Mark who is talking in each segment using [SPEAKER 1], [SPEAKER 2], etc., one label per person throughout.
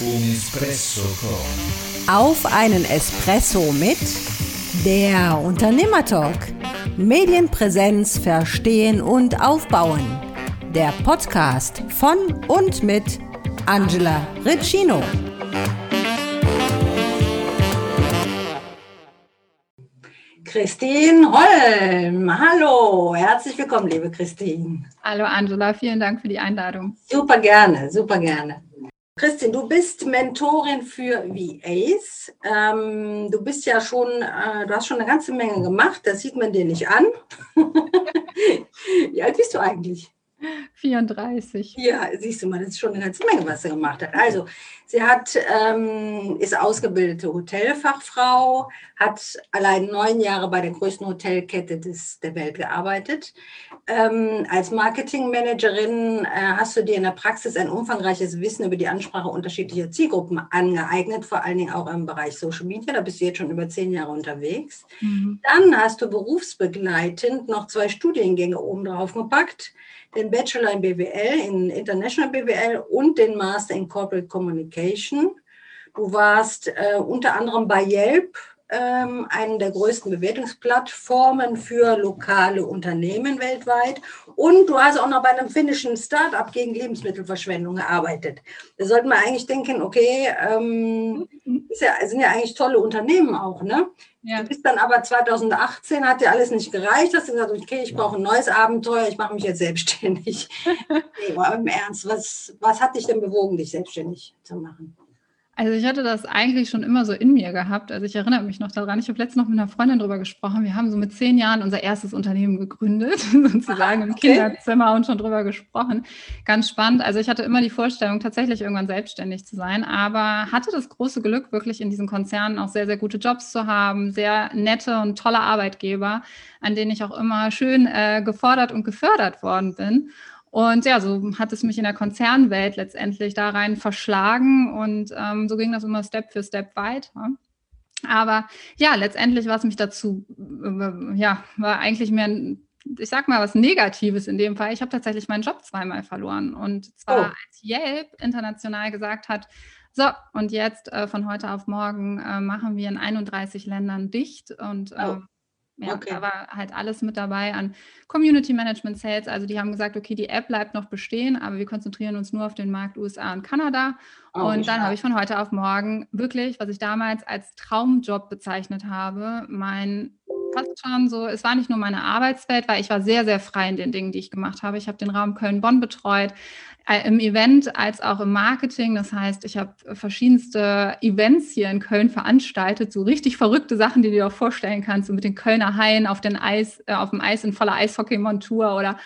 [SPEAKER 1] Un Espresso con.
[SPEAKER 2] Auf einen Espresso mit der Unternehmertalk. Medienpräsenz verstehen und aufbauen. Der Podcast von und mit Angela Riccino.
[SPEAKER 3] Christine Holm. Hallo, herzlich willkommen, liebe Christine.
[SPEAKER 4] Hallo Angela, vielen Dank für die Einladung.
[SPEAKER 3] Super gerne, super gerne. Christine, du bist Mentorin für VAs. Ähm, du bist ja schon, äh, du hast schon eine ganze Menge gemacht, das sieht man dir nicht an. Wie alt bist du eigentlich?
[SPEAKER 4] 34.
[SPEAKER 3] Ja, siehst du mal, das ist schon eine ganze Menge, was sie gemacht hat. Also, sie hat, ähm, ist ausgebildete Hotelfachfrau, hat allein neun Jahre bei der größten Hotelkette des, der Welt gearbeitet. Ähm, als Marketingmanagerin äh, hast du dir in der Praxis ein umfangreiches Wissen über die Ansprache unterschiedlicher Zielgruppen angeeignet, vor allen Dingen auch im Bereich Social Media. Da bist du jetzt schon über zehn Jahre unterwegs. Mhm. Dann hast du berufsbegleitend noch zwei Studiengänge oben drauf gepackt den Bachelor in BWL, in International BWL und den Master in Corporate Communication. Du warst äh, unter anderem bei Yelp, ähm, einen der größten Bewertungsplattformen für lokale Unternehmen weltweit. Und du hast auch noch bei einem finnischen Start-up gegen Lebensmittelverschwendung gearbeitet. Da sollten wir eigentlich denken, okay, ähm, ja, sind ja eigentlich tolle Unternehmen auch, ne? Ja. Du bist dann aber 2018, hat dir alles nicht gereicht, hast du gesagt, okay, ich brauche ein neues Abenteuer, ich mache mich jetzt selbstständig. nee, aber im Ernst, was, was hat dich denn bewogen, dich selbstständig zu machen?
[SPEAKER 4] Also ich hatte das eigentlich schon immer so in mir gehabt. Also ich erinnere mich noch daran, ich habe letztens noch mit einer Freundin darüber gesprochen. Wir haben so mit zehn Jahren unser erstes Unternehmen gegründet, sozusagen im okay. Kinderzimmer und schon drüber gesprochen. Ganz spannend. Also ich hatte immer die Vorstellung, tatsächlich irgendwann selbstständig zu sein, aber hatte das große Glück, wirklich in diesen Konzernen auch sehr, sehr gute Jobs zu haben, sehr nette und tolle Arbeitgeber, an denen ich auch immer schön äh, gefordert und gefördert worden bin. Und ja, so hat es mich in der Konzernwelt letztendlich da rein verschlagen und ähm, so ging das immer Step für Step weiter. Aber ja, letztendlich, was mich dazu, äh, ja, war eigentlich mehr ein ich sag mal was Negatives in dem Fall. Ich habe tatsächlich meinen Job zweimal verloren. Und zwar oh. als Yelp international gesagt hat, so, und jetzt äh, von heute auf morgen äh, machen wir in 31 Ländern dicht und oh. Ja, okay. da war halt alles mit dabei an Community Management Sales. Also die haben gesagt, okay, die App bleibt noch bestehen, aber wir konzentrieren uns nur auf den Markt USA und Kanada. Oh, und dann habe ich von heute auf morgen wirklich, was ich damals als Traumjob bezeichnet habe, mein fast schon so, es war nicht nur meine Arbeitswelt, weil ich war sehr, sehr frei in den Dingen, die ich gemacht habe. Ich habe den Raum Köln-Bonn betreut, äh, im Event als auch im Marketing. Das heißt, ich habe verschiedenste Events hier in Köln veranstaltet, so richtig verrückte Sachen, die du dir auch vorstellen kannst, so mit den Kölner Haien auf, den Eis, äh, auf dem Eis in voller Eishockey-Montur oder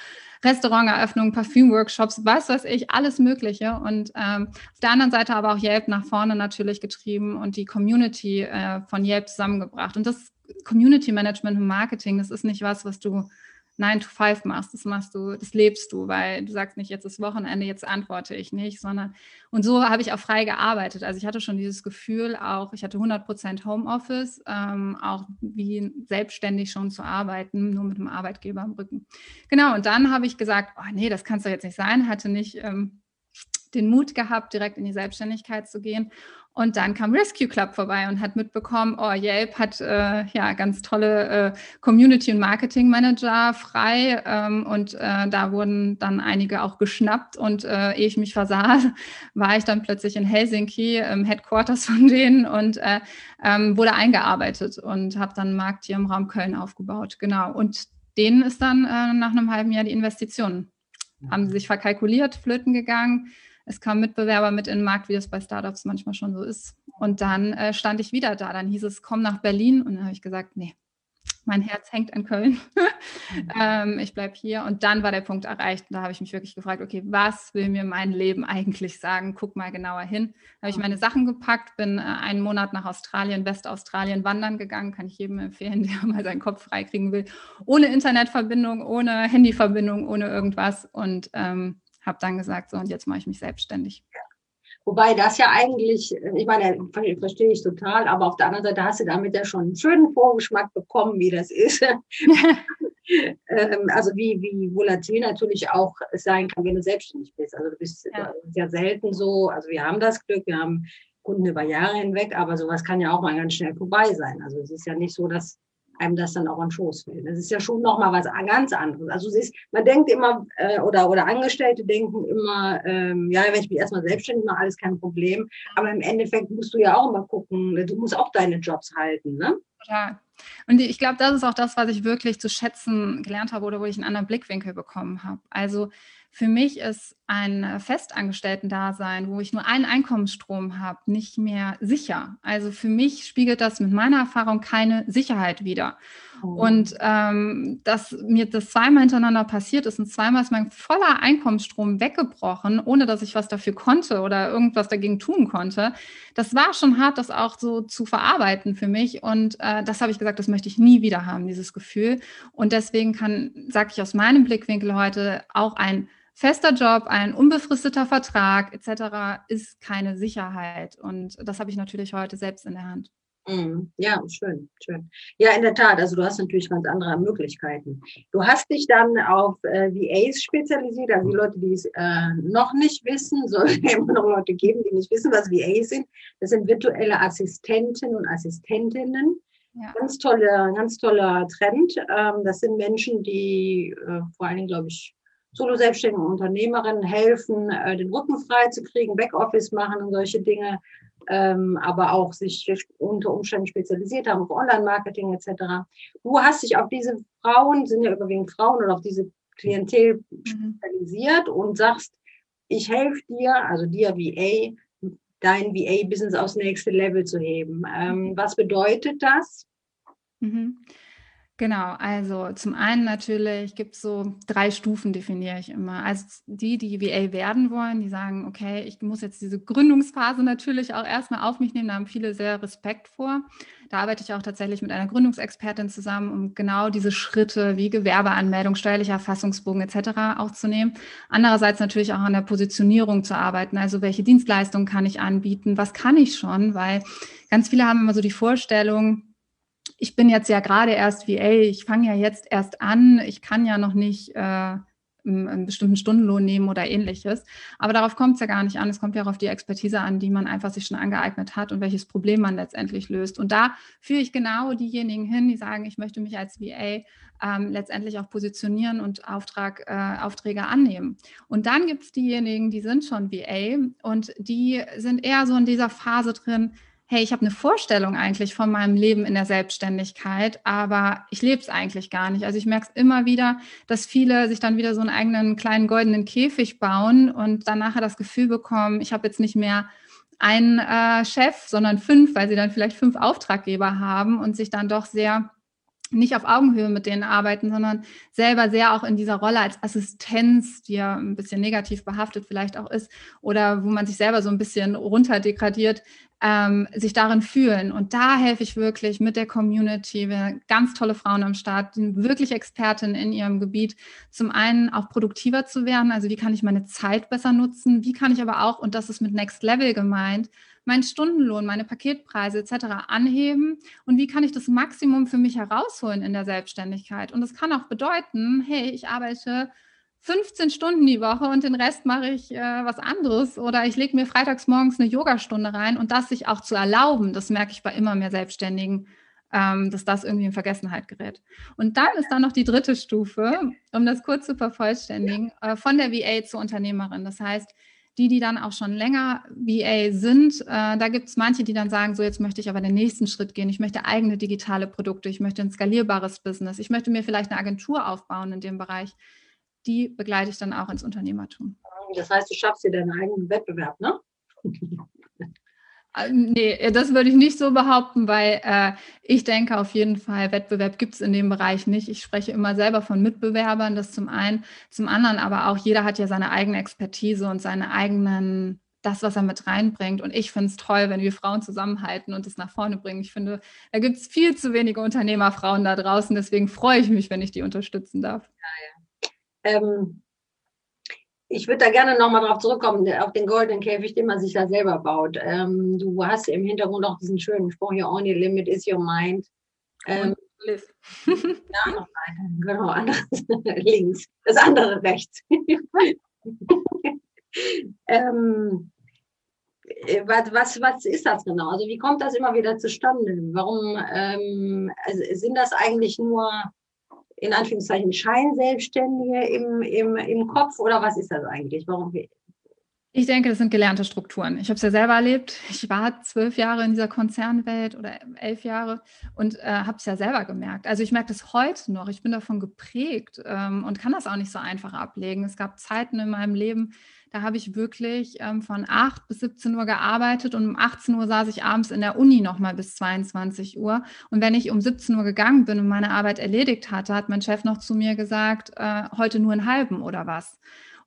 [SPEAKER 4] Restauranteröffnungen, Parfüm-Workshops, was weiß ich, alles Mögliche. Und ähm, auf der anderen Seite aber auch Yelp nach vorne natürlich getrieben und die Community äh, von Yelp zusammengebracht. Und das Community Management und Marketing, das ist nicht was, was du 9 to 5 machst, das machst du, das lebst du, weil du sagst nicht, jetzt ist Wochenende, jetzt antworte ich nicht, sondern und so habe ich auch frei gearbeitet. Also ich hatte schon dieses Gefühl auch, ich hatte 100 Prozent Homeoffice, ähm, auch wie selbstständig schon zu arbeiten, nur mit dem Arbeitgeber am Rücken. Genau, und dann habe ich gesagt, oh nee, das kann es doch jetzt nicht sein, hatte nicht ähm, den Mut gehabt, direkt in die Selbstständigkeit zu gehen und dann kam Rescue Club vorbei und hat mitbekommen, oh, Yelp hat äh, ja ganz tolle äh, Community- und Marketing-Manager frei. Ähm, und äh, da wurden dann einige auch geschnappt. Und äh, ehe ich mich versah, war ich dann plötzlich in Helsinki im Headquarters von denen und äh, ähm, wurde eingearbeitet und habe dann einen Markt hier im Raum Köln aufgebaut. Genau. Und denen ist dann äh, nach einem halben Jahr die Investitionen, haben sie sich verkalkuliert, flöten gegangen es kamen Mitbewerber mit in den Markt, wie das bei Startups manchmal schon so ist. Und dann äh, stand ich wieder da. Dann hieß es, komm nach Berlin. Und dann habe ich gesagt, nee, mein Herz hängt an Köln. Mhm. ähm, ich bleibe hier. Und dann war der Punkt erreicht. Und da habe ich mich wirklich gefragt, okay, was will mir mein Leben eigentlich sagen? Guck mal genauer hin. Da habe ich meine Sachen gepackt, bin äh, einen Monat nach Australien, Westaustralien wandern gegangen. Kann ich jedem empfehlen, der mal seinen Kopf freikriegen will. Ohne Internetverbindung, ohne Handyverbindung, ohne irgendwas. Und ähm, habe dann gesagt, so und jetzt mache ich mich selbstständig.
[SPEAKER 3] Wobei das ja eigentlich, ich meine, verstehe ich total, aber auf der anderen Seite hast du damit ja schon einen schönen Vorgeschmack bekommen, wie das ist. ähm, also wie, wie volatil natürlich auch sein kann, wenn du selbstständig bist. Also du bist ja. sehr selten so, also wir haben das Glück, wir haben Kunden über Jahre hinweg, aber sowas kann ja auch mal ganz schnell vorbei sein. Also es ist ja nicht so, dass einem das dann auch an Schoß fällt. Das ist ja schon nochmal was ganz anderes. Also es ist, man denkt immer, äh, oder, oder Angestellte denken immer, ähm, ja, wenn ich mich erstmal selbstständig mache, alles kein Problem. Aber im Endeffekt musst du ja auch immer gucken, du musst auch deine Jobs halten, ne?
[SPEAKER 4] Total. Und ich glaube, das ist auch das, was ich wirklich zu schätzen gelernt habe oder wo ich einen anderen Blickwinkel bekommen habe. Also für mich ist ein Festangestellten-Dasein, wo ich nur einen Einkommensstrom habe, nicht mehr sicher. Also für mich spiegelt das mit meiner Erfahrung keine Sicherheit wider. Oh. Und ähm, dass mir das zweimal hintereinander passiert ist und zweimal ist mein voller Einkommensstrom weggebrochen, ohne dass ich was dafür konnte oder irgendwas dagegen tun konnte. Das war schon hart, das auch so zu verarbeiten für mich. Und äh, das habe ich gesagt, das möchte ich nie wieder haben, dieses Gefühl. Und deswegen kann, sage ich aus meinem Blickwinkel heute, auch ein fester Job, ein unbefristeter Vertrag etc. ist keine Sicherheit. Und das habe ich natürlich heute selbst in der Hand.
[SPEAKER 3] Mhm. Ja, schön, schön. Ja, in der Tat. Also du hast natürlich ganz andere Möglichkeiten. Du hast dich dann auf äh, VAs spezialisiert, also die Leute, die es äh, noch nicht wissen, soll immer noch Leute geben, die nicht wissen, was VAs sind. Das sind virtuelle Assistenten und Assistentinnen. Ja. Ganz toller, ganz toller Trend. Ähm, das sind Menschen, die äh, vor allen Dingen, glaube ich, Solo-selbstständigen Unternehmerinnen helfen, äh, den Rücken frei zu kriegen, Backoffice machen und solche Dinge, ähm, aber auch sich unter Umständen spezialisiert haben auf Online-Marketing etc. Du hast dich auf diese Frauen, sind ja überwiegend Frauen, oder auf diese Klientel mhm. spezialisiert und sagst, ich helfe dir, also dir VA, dein VA-Business aufs nächste Level zu heben. Ähm, was bedeutet das?
[SPEAKER 4] Mhm. Genau, also zum einen natürlich gibt es so drei Stufen, definiere ich immer. Also die, die VA werden wollen, die sagen, okay, ich muss jetzt diese Gründungsphase natürlich auch erstmal auf mich nehmen, da haben viele sehr Respekt vor. Da arbeite ich auch tatsächlich mit einer Gründungsexpertin zusammen, um genau diese Schritte wie Gewerbeanmeldung, steuerlicher Erfassungsbogen etc. aufzunehmen. Andererseits natürlich auch an der Positionierung zu arbeiten, also welche Dienstleistungen kann ich anbieten, was kann ich schon, weil ganz viele haben immer so die Vorstellung, ich bin jetzt ja gerade erst VA, ich fange ja jetzt erst an, ich kann ja noch nicht äh, einen bestimmten Stundenlohn nehmen oder ähnliches. Aber darauf kommt es ja gar nicht an. Es kommt ja auch auf die Expertise an, die man einfach sich schon angeeignet hat und welches Problem man letztendlich löst. Und da führe ich genau diejenigen hin, die sagen, ich möchte mich als VA ähm, letztendlich auch positionieren und Auftrag, äh, Aufträge annehmen. Und dann gibt es diejenigen, die sind schon VA und die sind eher so in dieser Phase drin, hey, ich habe eine Vorstellung eigentlich von meinem Leben in der Selbstständigkeit, aber ich lebe es eigentlich gar nicht. Also ich merke es immer wieder, dass viele sich dann wieder so einen eigenen kleinen goldenen Käfig bauen und dann nachher das Gefühl bekommen, ich habe jetzt nicht mehr einen äh, Chef, sondern fünf, weil sie dann vielleicht fünf Auftraggeber haben und sich dann doch sehr nicht auf Augenhöhe mit denen arbeiten, sondern selber sehr auch in dieser Rolle als Assistenz, die ja ein bisschen negativ behaftet vielleicht auch ist, oder wo man sich selber so ein bisschen runterdegradiert, ähm, sich darin fühlen. Und da helfe ich wirklich mit der Community, wir ganz tolle Frauen am Start, wirklich Expertinnen in ihrem Gebiet, zum einen auch produktiver zu werden, also wie kann ich meine Zeit besser nutzen, wie kann ich aber auch, und das ist mit Next Level gemeint, meinen Stundenlohn, meine Paketpreise etc. anheben und wie kann ich das Maximum für mich herausholen in der Selbstständigkeit. Und das kann auch bedeuten, hey, ich arbeite 15 Stunden die Woche und den Rest mache ich äh, was anderes oder ich lege mir freitags morgens eine Yogastunde rein und das sich auch zu erlauben, das merke ich bei immer mehr Selbstständigen, ähm, dass das irgendwie in Vergessenheit gerät. Und dann ist da noch die dritte Stufe, um das kurz zu vervollständigen, äh, von der VA zur Unternehmerin. Das heißt, die, die dann auch schon länger VA sind, äh, da gibt es manche, die dann sagen, so jetzt möchte ich aber den nächsten Schritt gehen. Ich möchte eigene digitale Produkte, ich möchte ein skalierbares Business, ich möchte mir vielleicht eine Agentur aufbauen in dem Bereich. Die begleite ich dann auch ins Unternehmertum.
[SPEAKER 3] Das heißt, du schaffst dir deinen eigenen Wettbewerb, ne?
[SPEAKER 4] Äh, nee, das würde ich nicht so behaupten, weil äh, ich denke auf jeden Fall, Wettbewerb gibt es in dem Bereich nicht. Ich spreche immer selber von Mitbewerbern, das zum einen. Zum anderen aber auch, jeder hat ja seine eigene Expertise und seine eigenen, das, was er mit reinbringt. Und ich finde es toll, wenn wir Frauen zusammenhalten und es nach vorne bringen. Ich finde, da gibt es viel zu wenige Unternehmerfrauen da draußen. Deswegen freue ich mich, wenn ich die unterstützen darf.
[SPEAKER 3] Ja, ja. Ähm ich würde da gerne nochmal drauf zurückkommen, auf den goldenen Käfig, den man sich da selber baut. Ähm, du hast im Hintergrund auch diesen schönen Spruch, your only limit is your mind. Ähm, ja, noch weiter. Genau, anderes links, das andere rechts. ähm, äh, was, was, was ist das genau? Also wie kommt das immer wieder zustande? Warum ähm, also sind das eigentlich nur in Anführungszeichen Scheinselbstständige im, im, im Kopf oder was ist das eigentlich? Warum?
[SPEAKER 4] Ich denke, das sind gelernte Strukturen. Ich habe es ja selber erlebt. Ich war zwölf Jahre in dieser Konzernwelt oder elf Jahre und äh, habe es ja selber gemerkt. Also ich merke das heute noch. Ich bin davon geprägt ähm, und kann das auch nicht so einfach ablegen. Es gab Zeiten in meinem Leben, da habe ich wirklich ähm, von 8 bis 17 Uhr gearbeitet und um 18 Uhr saß ich abends in der Uni nochmal bis 22 Uhr. Und wenn ich um 17 Uhr gegangen bin und meine Arbeit erledigt hatte, hat mein Chef noch zu mir gesagt, äh, heute nur einen halben oder was.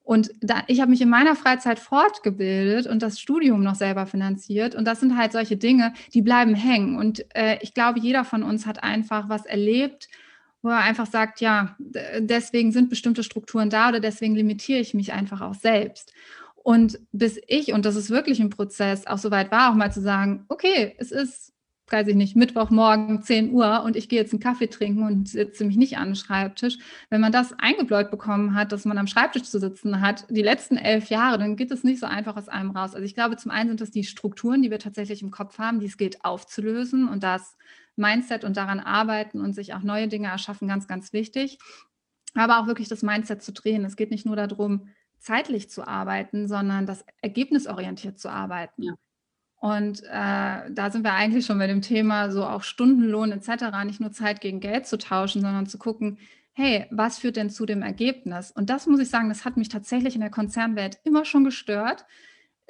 [SPEAKER 4] Und da, ich habe mich in meiner Freizeit fortgebildet und das Studium noch selber finanziert. Und das sind halt solche Dinge, die bleiben hängen. Und äh, ich glaube, jeder von uns hat einfach was erlebt, wo er einfach sagt, ja, deswegen sind bestimmte Strukturen da oder deswegen limitiere ich mich einfach auch selbst. Und bis ich, und das ist wirklich ein Prozess, auch so weit war, auch mal zu sagen, okay, es ist, weiß ich nicht, Mittwochmorgen 10 Uhr und ich gehe jetzt einen Kaffee trinken und sitze mich nicht an den Schreibtisch. Wenn man das eingebläut bekommen hat, dass man am Schreibtisch zu sitzen hat, die letzten elf Jahre, dann geht es nicht so einfach aus einem raus. Also ich glaube, zum einen sind das die Strukturen, die wir tatsächlich im Kopf haben, die es gilt aufzulösen und das Mindset und daran arbeiten und sich auch neue Dinge erschaffen, ganz, ganz wichtig. Aber auch wirklich das Mindset zu drehen. Es geht nicht nur darum, zeitlich zu arbeiten, sondern das ergebnisorientiert zu arbeiten. Ja. Und äh, da sind wir eigentlich schon bei dem Thema, so auch Stundenlohn etc., nicht nur Zeit gegen Geld zu tauschen, sondern zu gucken, hey, was führt denn zu dem Ergebnis? Und das muss ich sagen, das hat mich tatsächlich in der Konzernwelt immer schon gestört,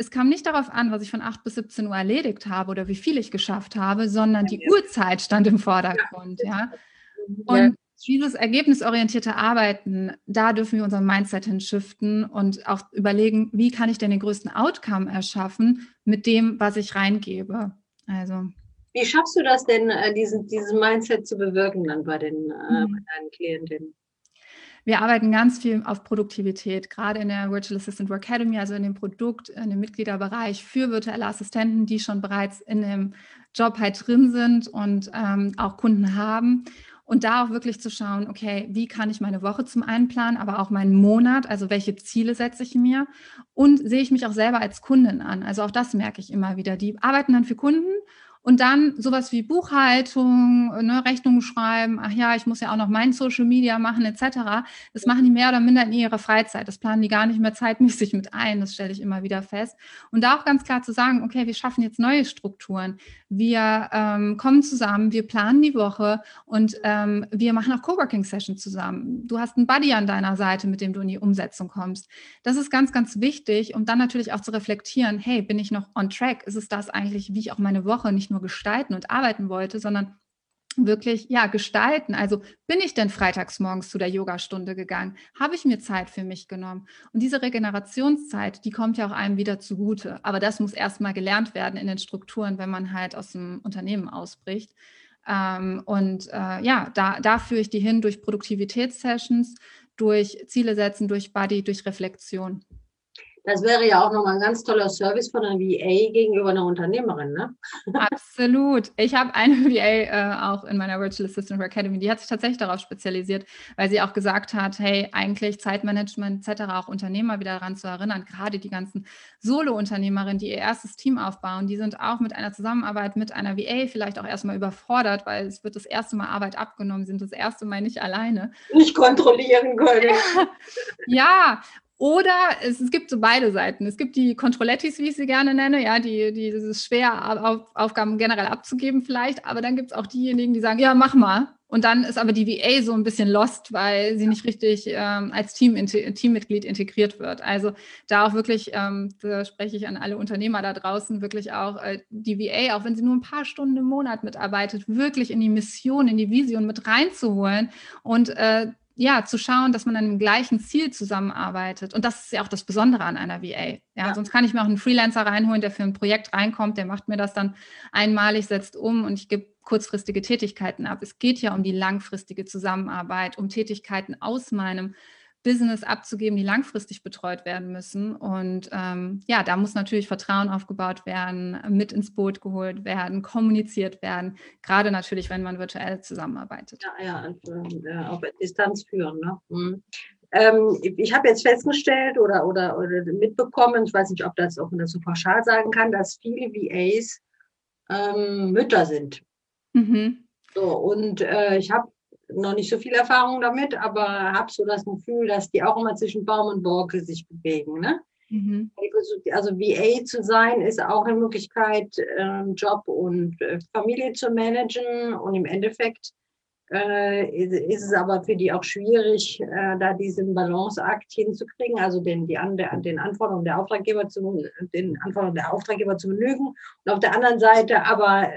[SPEAKER 4] es kam nicht darauf an, was ich von 8 bis 17 Uhr erledigt habe oder wie viel ich geschafft habe, sondern die ja. Uhrzeit stand im Vordergrund. Ja. Und dieses ergebnisorientierte Arbeiten, da dürfen wir unser Mindset hinschiften und auch überlegen, wie kann ich denn den größten Outcome erschaffen mit dem, was ich reingebe. Also.
[SPEAKER 3] Wie schaffst du das denn, äh, diesen, dieses Mindset zu bewirken dann bei, den, äh, mhm. bei deinen Klientinnen?
[SPEAKER 4] Wir arbeiten ganz viel auf Produktivität, gerade in der Virtual Assistant Work Academy, also in dem Produkt, in dem Mitgliederbereich für virtuelle Assistenten, die schon bereits in dem Job halt drin sind und ähm, auch Kunden haben. Und da auch wirklich zu schauen, okay, wie kann ich meine Woche zum einen planen, aber auch meinen Monat, also welche Ziele setze ich mir und sehe ich mich auch selber als Kundin an. Also auch das merke ich immer wieder. Die arbeiten dann für Kunden und dann sowas wie Buchhaltung, ne, Rechnungen schreiben, ach ja, ich muss ja auch noch mein Social Media machen, etc. Das machen die mehr oder minder in ihrer Freizeit. Das planen die gar nicht mehr zeitmäßig mit ein. Das stelle ich immer wieder fest. Und da auch ganz klar zu sagen, okay, wir schaffen jetzt neue Strukturen. Wir ähm, kommen zusammen, wir planen die Woche und ähm, wir machen auch Coworking-Sessions zusammen. Du hast einen Buddy an deiner Seite, mit dem du in die Umsetzung kommst. Das ist ganz, ganz wichtig, um dann natürlich auch zu reflektieren, hey, bin ich noch on track? Ist es das eigentlich, wie ich auch meine Woche nicht nur gestalten und arbeiten wollte, sondern wirklich ja gestalten. Also bin ich denn freitags morgens zu der Yogastunde gegangen? Habe ich mir Zeit für mich genommen? Und diese Regenerationszeit, die kommt ja auch einem wieder zugute. Aber das muss erstmal gelernt werden in den Strukturen, wenn man halt aus dem Unternehmen ausbricht. Ähm, und äh, ja, da, da führe ich die hin durch Produktivitätssessions, durch Ziele setzen, durch Body, durch Reflexion.
[SPEAKER 3] Das wäre ja auch nochmal ein ganz toller Service von einer VA gegenüber einer Unternehmerin, ne?
[SPEAKER 4] Absolut. Ich habe eine VA äh, auch in meiner Virtual Assistant Academy, die hat sich tatsächlich darauf spezialisiert, weil sie auch gesagt hat, hey, eigentlich Zeitmanagement etc., auch Unternehmer wieder daran zu erinnern, gerade die ganzen Solo-Unternehmerinnen, die ihr erstes Team aufbauen, die sind auch mit einer Zusammenarbeit mit einer VA vielleicht auch erstmal überfordert, weil es wird das erste Mal Arbeit abgenommen, sind das erste Mal nicht alleine.
[SPEAKER 3] Nicht kontrollieren können.
[SPEAKER 4] ja, oder es, es, gibt so beide Seiten. Es gibt die Controllettis, wie ich sie gerne nenne, ja, die, die es ist schwer, auf, Aufgaben generell abzugeben vielleicht, aber dann gibt es auch diejenigen, die sagen, ja, mach mal. Und dann ist aber die VA so ein bisschen lost, weil sie nicht richtig ähm, als Team, Teammitglied integriert wird. Also da auch wirklich, ähm, da spreche ich an alle Unternehmer da draußen, wirklich auch äh, die VA, auch wenn sie nur ein paar Stunden im Monat mitarbeitet, wirklich in die Mission, in die Vision mit reinzuholen und äh, ja, zu schauen, dass man an dem gleichen Ziel zusammenarbeitet. Und das ist ja auch das Besondere an einer VA. Ja, ja. sonst kann ich mir auch einen Freelancer reinholen, der für ein Projekt reinkommt, der macht mir das dann einmalig, setzt um und ich gebe kurzfristige Tätigkeiten ab. Es geht ja um die langfristige Zusammenarbeit, um Tätigkeiten aus meinem Business abzugeben, die langfristig betreut werden müssen. Und ähm, ja, da muss natürlich Vertrauen aufgebaut werden, mit ins Boot geholt werden, kommuniziert werden, gerade natürlich, wenn man virtuell zusammenarbeitet.
[SPEAKER 3] Ja, ja, also, äh, auf Distanz führen. Ne? Mhm. Ähm, ich habe jetzt festgestellt oder, oder, oder mitbekommen, ich weiß nicht, ob das, ob man das so pauschal sagen kann, dass viele VAs ähm, Mütter sind. Mhm. So, und äh, ich habe noch nicht so viel Erfahrung damit, aber habe so das Gefühl, dass die auch immer zwischen Baum und Borke sich bewegen. Ne? Mhm. Also VA zu sein ist auch eine Möglichkeit, äh, Job und äh, Familie zu managen und im Endeffekt äh, ist es aber für die auch schwierig, äh, da diesen Balanceakt hinzukriegen, also den, die den Anforderungen der Auftraggeber zu, den Anforderungen der Auftraggeber zu genügen. Und auf der anderen Seite aber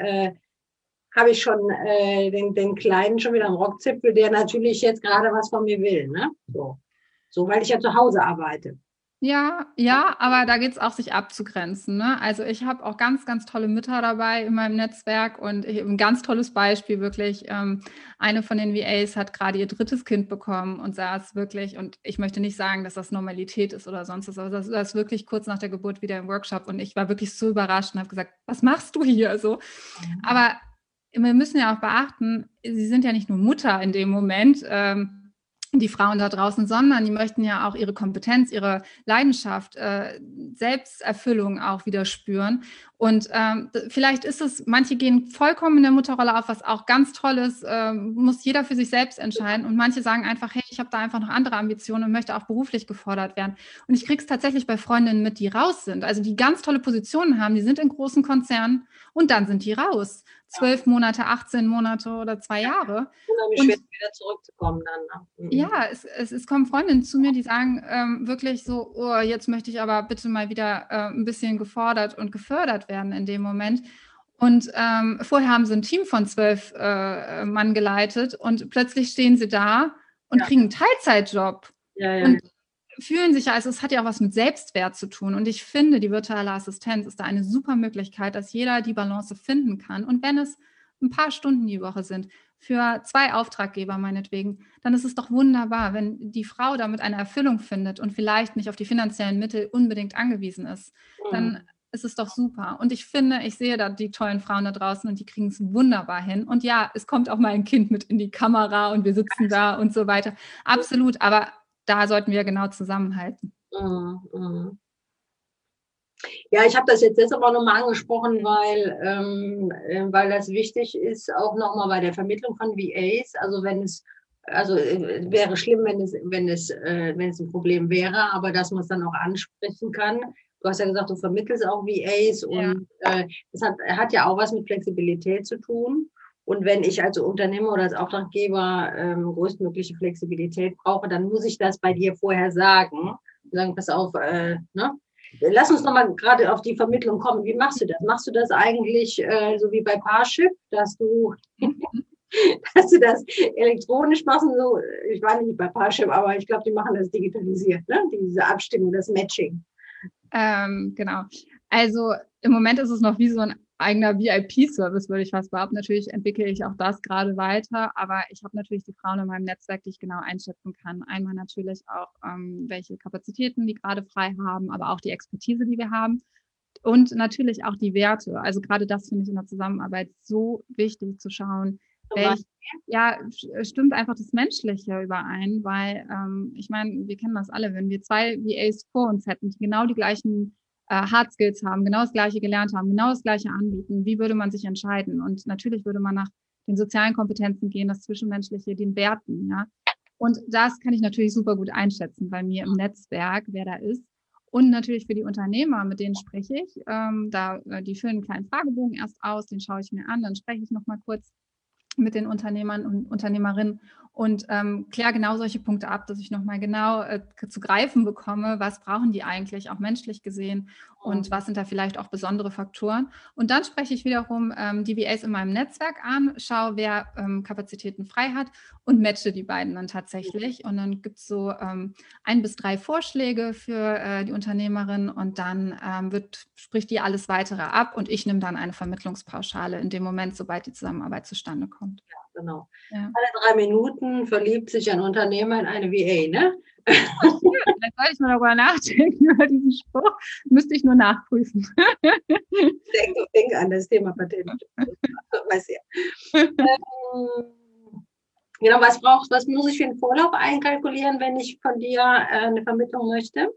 [SPEAKER 3] habe ich schon äh, den, den Kleinen schon wieder am Rockzipfel, der natürlich jetzt gerade was von mir will. Ne? So. so, weil ich ja zu Hause arbeite.
[SPEAKER 4] Ja, ja, aber da geht es auch, sich abzugrenzen. Ne? Also ich habe auch ganz, ganz tolle Mütter dabei in meinem Netzwerk und ein ganz tolles Beispiel wirklich. Ähm, eine von den VAs hat gerade ihr drittes Kind bekommen und saß wirklich, und ich möchte nicht sagen, dass das Normalität ist oder sonst was, aber das ist wirklich kurz nach der Geburt wieder im Workshop und ich war wirklich so überrascht und habe gesagt, was machst du hier so? Mhm. Aber wir müssen ja auch beachten, sie sind ja nicht nur Mutter in dem Moment. Ähm, die Frauen da draußen, sondern die möchten ja auch ihre Kompetenz, ihre Leidenschaft, äh, Selbsterfüllung auch wieder spüren. Und ähm, vielleicht ist es, manche gehen vollkommen in der Mutterrolle auf, was auch ganz toll ist, äh, muss jeder für sich selbst entscheiden. Und manche sagen einfach, hey, ich habe da einfach noch andere Ambitionen und möchte auch beruflich gefordert werden. Und ich kriege es tatsächlich bei Freundinnen mit, die raus sind, also die ganz tolle Positionen haben, die sind in großen Konzernen und dann sind die raus zwölf Monate, 18 Monate oder zwei Jahre.
[SPEAKER 3] Unheimlich schwer, wieder zurückzukommen dann.
[SPEAKER 4] Ne? Mhm. Ja, es, es, es, kommen Freundinnen zu mir, die sagen ähm, wirklich so, oh, jetzt möchte ich aber bitte mal wieder äh, ein bisschen gefordert und gefördert werden in dem Moment. Und ähm, vorher haben sie ein Team von zwölf äh, Mann geleitet und plötzlich stehen sie da und ja. kriegen einen Teilzeitjob. Ja, ja. Und fühlen sich ja, also es hat ja auch was mit Selbstwert zu tun. Und ich finde, die virtuelle Assistenz ist da eine super Möglichkeit, dass jeder die Balance finden kann. Und wenn es ein paar Stunden die Woche sind, für zwei Auftraggeber meinetwegen, dann ist es doch wunderbar, wenn die Frau damit eine Erfüllung findet und vielleicht nicht auf die finanziellen Mittel unbedingt angewiesen ist. Dann mhm. ist es doch super. Und ich finde, ich sehe da die tollen Frauen da draußen und die kriegen es wunderbar hin. Und ja, es kommt auch mal ein Kind mit in die Kamera und wir sitzen da und so weiter. Absolut. Aber da sollten wir genau zusammenhalten. Mhm,
[SPEAKER 3] mhm. Ja, ich habe das jetzt deshalb auch nochmal angesprochen, weil, ähm, äh, weil das wichtig ist, auch nochmal bei der Vermittlung von VAs. Also wenn es, also äh, wäre schlimm, wenn es, wenn es, äh, wenn es ein Problem wäre, aber dass man es dann auch ansprechen kann. Du hast ja gesagt, du vermittelst auch VAs und ja. äh, das hat, hat ja auch was mit Flexibilität zu tun. Und wenn ich als Unternehmer oder als Auftraggeber ähm, größtmögliche Flexibilität brauche, dann muss ich das bei dir vorher sagen. Sagen, pass auf, äh, ne? Lass uns nochmal gerade auf die Vermittlung kommen. Wie machst du das? Machst du das eigentlich äh, so wie bei Parship, dass du, dass du das elektronisch machst? So, ich war nicht bei Parship, aber ich glaube, die machen das digitalisiert, ne? diese Abstimmung, das Matching.
[SPEAKER 4] Ähm, genau. Also im Moment ist es noch wie so ein eigener VIP-Service, würde ich fast behaupten. Natürlich entwickle ich auch das gerade weiter, aber ich habe natürlich die Frauen in meinem Netzwerk, die ich genau einschätzen kann. Einmal natürlich auch, ähm, welche Kapazitäten die gerade frei haben, aber auch die Expertise, die wir haben. Und natürlich auch die Werte. Also gerade das finde ich in der Zusammenarbeit so wichtig zu schauen, welch, ja, stimmt einfach das Menschliche überein, weil ähm, ich meine, wir kennen das alle, wenn wir zwei VAs vor uns hätten, die genau die gleichen äh, Hard Skills haben, genau das Gleiche gelernt haben, genau das Gleiche anbieten, wie würde man sich entscheiden? Und natürlich würde man nach den sozialen Kompetenzen gehen, das Zwischenmenschliche, den Werten, ja. Und das kann ich natürlich super gut einschätzen bei mir im Netzwerk, wer da ist. Und natürlich für die Unternehmer, mit denen spreche ich. Ähm, da, äh, die füllen einen kleinen Fragebogen erst aus, den schaue ich mir an, dann spreche ich nochmal kurz mit den Unternehmern und Unternehmerinnen und ähm, kläre genau solche Punkte ab, dass ich nochmal genau äh, zu greifen bekomme, was brauchen die eigentlich, auch menschlich gesehen und was sind da vielleicht auch besondere Faktoren. Und dann spreche ich wiederum ähm, die VAs in meinem Netzwerk an, schaue, wer ähm, Kapazitäten frei hat und matche die beiden dann tatsächlich. Und dann gibt es so ähm, ein bis drei Vorschläge für äh, die Unternehmerin und dann ähm, wird, spricht die alles weitere ab und ich nehme dann eine Vermittlungspauschale in dem Moment, sobald die Zusammenarbeit zustande kommt.
[SPEAKER 3] Ja genau. Ja. Alle drei Minuten verliebt sich ein Unternehmer in eine VA, ne? Vielleicht
[SPEAKER 4] soll ich mal darüber nachdenken, über diesen Spruch. Müsste ich nur nachprüfen.
[SPEAKER 3] denk, denk an das Thema Patent. Weiß ja. ähm, genau, was brauchst was muss ich für einen Vorlauf einkalkulieren, wenn ich von dir äh, eine Vermittlung möchte?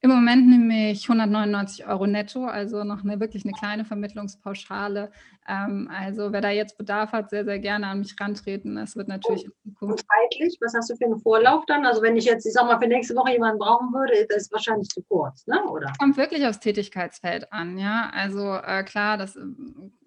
[SPEAKER 4] Im Moment nehme ich 199 Euro netto, also noch eine wirklich eine kleine Vermittlungspauschale. Ähm, also wer da jetzt Bedarf hat, sehr, sehr gerne an mich rantreten. Es wird natürlich
[SPEAKER 3] in Zukunft. Und zeitlich, was hast du für einen Vorlauf dann? Also wenn ich jetzt, ich sag mal, für nächste Woche jemanden brauchen würde, ist das wahrscheinlich zu kurz, ne? Oder?
[SPEAKER 4] Kommt wirklich aufs Tätigkeitsfeld an, ja. Also äh, klar, das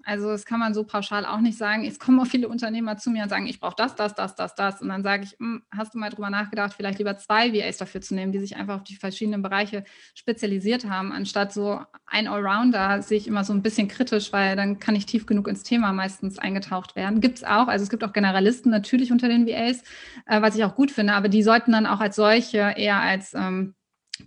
[SPEAKER 4] also das kann man so pauschal auch nicht sagen. Es kommen auch viele Unternehmer zu mir und sagen, ich brauche das, das, das, das, das. Und dann sage ich, hm, hast du mal drüber nachgedacht, vielleicht lieber zwei VAs dafür zu nehmen, die sich einfach auf die verschiedenen Bereiche spezialisiert haben, anstatt so ein Allrounder sehe ich immer so ein bisschen kritisch, weil dann kann ich tief genug ins Thema meistens eingetaucht werden. Gibt es auch, also es gibt auch Generalisten natürlich unter den VAs, äh, was ich auch gut finde, aber die sollten dann auch als solche eher als ähm,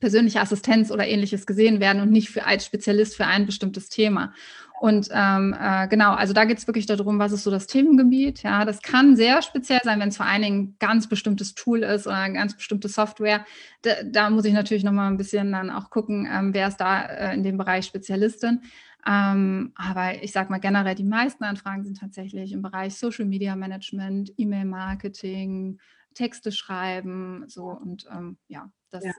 [SPEAKER 4] persönliche Assistenz oder ähnliches gesehen werden und nicht für als Spezialist für ein bestimmtes Thema. Und ähm, äh, genau, also da geht es wirklich darum, was ist so das Themengebiet. Ja, das kann sehr speziell sein, wenn es vor allen Dingen ein ganz bestimmtes Tool ist oder eine ganz bestimmte Software. Da, da muss ich natürlich nochmal ein bisschen dann auch gucken, ähm, wer ist da äh, in dem Bereich Spezialistin. Ähm, aber ich sage mal generell, die meisten Anfragen sind tatsächlich im Bereich Social Media Management, E-Mail Marketing, Texte schreiben, so und ähm, ja, das ja.